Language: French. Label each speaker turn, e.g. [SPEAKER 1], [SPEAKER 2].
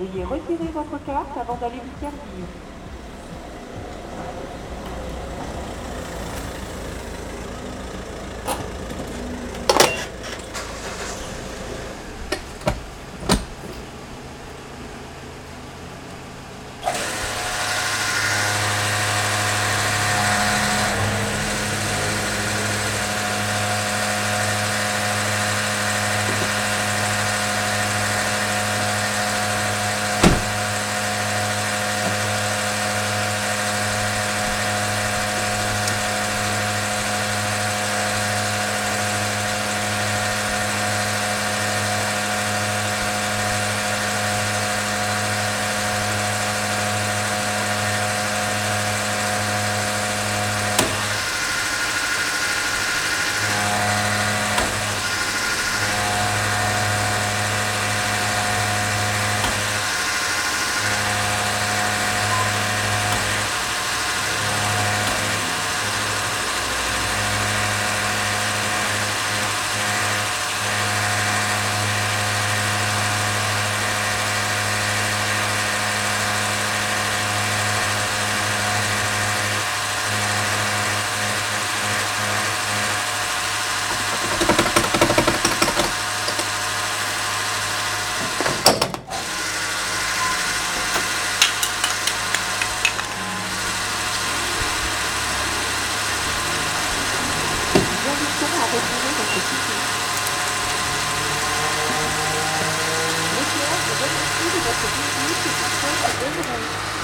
[SPEAKER 1] Veuillez retirer votre carte avant d'aller vous servir. 我肯定第一次做所以肯定